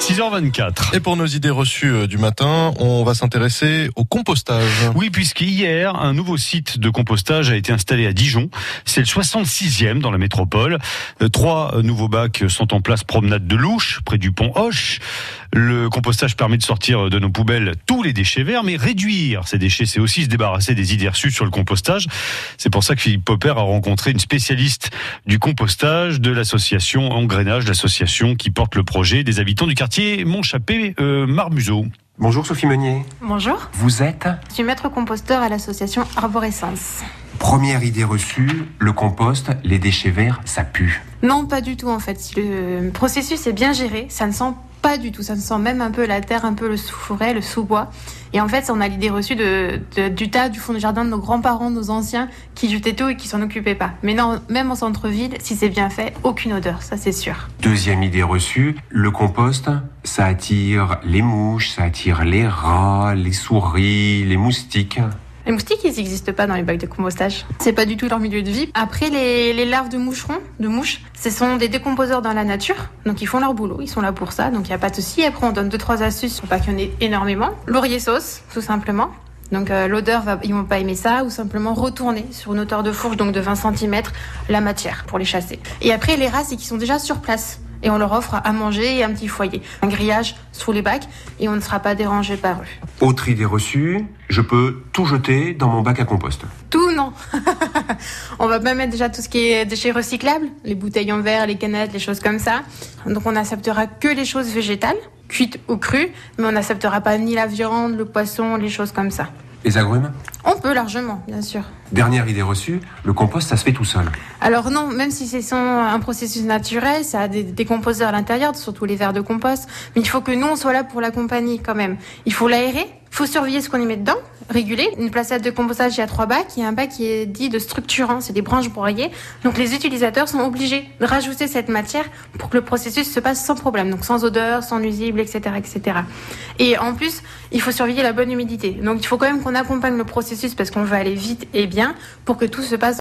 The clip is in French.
6h24. Et pour nos idées reçues euh, du matin, on va s'intéresser au compostage. Oui, puisqu'hier, un nouveau site de compostage a été installé à Dijon. C'est le 66e dans la métropole. Euh, Trois euh, nouveaux bacs sont en place promenade de Louche, près du pont Hoche. Le compostage permet de sortir de nos poubelles tous les déchets verts, mais réduire ces déchets, c'est aussi se débarrasser des idées reçues sur le compostage. C'est pour ça que Philippe Popper a rencontré une spécialiste du compostage de l'association Engrenage, l'association qui porte le projet des habitants du quartier Montchappé euh, Marmuseau. Bonjour Sophie Meunier. Bonjour, Vous êtes je suis maître composteur à l'association Arborescence. Première idée reçue, le compost, les déchets verts, ça pue. Non, pas du tout en fait. Si le processus est bien géré, ça ne sent pas du tout. Ça ne sent même un peu la terre, un peu le sous-forêt, le sous-bois. Et en fait, on a l'idée reçue de, de- du tas du fond du jardin de nos grands-parents, nos anciens, qui jetaient tout et qui s'en occupaient pas. Mais non, même en centre-ville, si c'est bien fait, aucune odeur, ça c'est sûr. Deuxième idée reçue, le compost, ça attire les mouches, ça attire les rats, les souris, les moustiques. Les moustiques, ils n'existent pas dans les bacs de compostage. C'est pas du tout leur milieu de vie. Après, les, larves de moucherons, de mouches, ce sont des décomposeurs dans la nature. Donc, ils font leur boulot. Ils sont là pour ça. Donc, il n'y a pas de souci. Après, on donne deux, trois astuces pour pas qu'il y en ait énormément. Laurier sauce, tout simplement. Donc, euh, l'odeur, va, ils vont pas aimer ça. Ou simplement retourner sur une hauteur de fourche, donc de 20 cm, la matière pour les chasser. Et après, les rats, c'est qu'ils sont déjà sur place. Et on leur offre à manger et un petit foyer. Un grillage sous les bacs et on ne sera pas dérangé par eux. Autre idée reçue, je peux tout jeter dans mon bac à compost. Tout non. on va pas mettre déjà tout ce qui est déchets recyclables, les bouteilles en verre, les canettes, les choses comme ça. Donc on n'acceptera que les choses végétales, cuites ou crues, mais on n'acceptera pas ni la viande, le poisson, les choses comme ça. Les agrumes On peut largement, bien sûr. Dernière idée reçue, le compost, ça se fait tout seul. Alors non, même si c'est un processus naturel, ça a des décomposeurs à l'intérieur, surtout les verres de compost, mais il faut que nous, on soit là pour l'accompagner quand même. Il faut l'aérer, faut surveiller ce qu'on y met dedans, réguler. Une placette de compostage, il y a trois bacs, il y a un bac qui est dit de structurant, c'est des branches broyées. Donc les utilisateurs sont obligés de rajouter cette matière pour que le processus se passe sans problème, donc sans odeur, sans nuisible, etc., etc. Et en plus, il faut surveiller la bonne humidité. Donc il faut quand même qu'on accompagne le processus parce qu'on veut aller vite et bien pour que tout se passe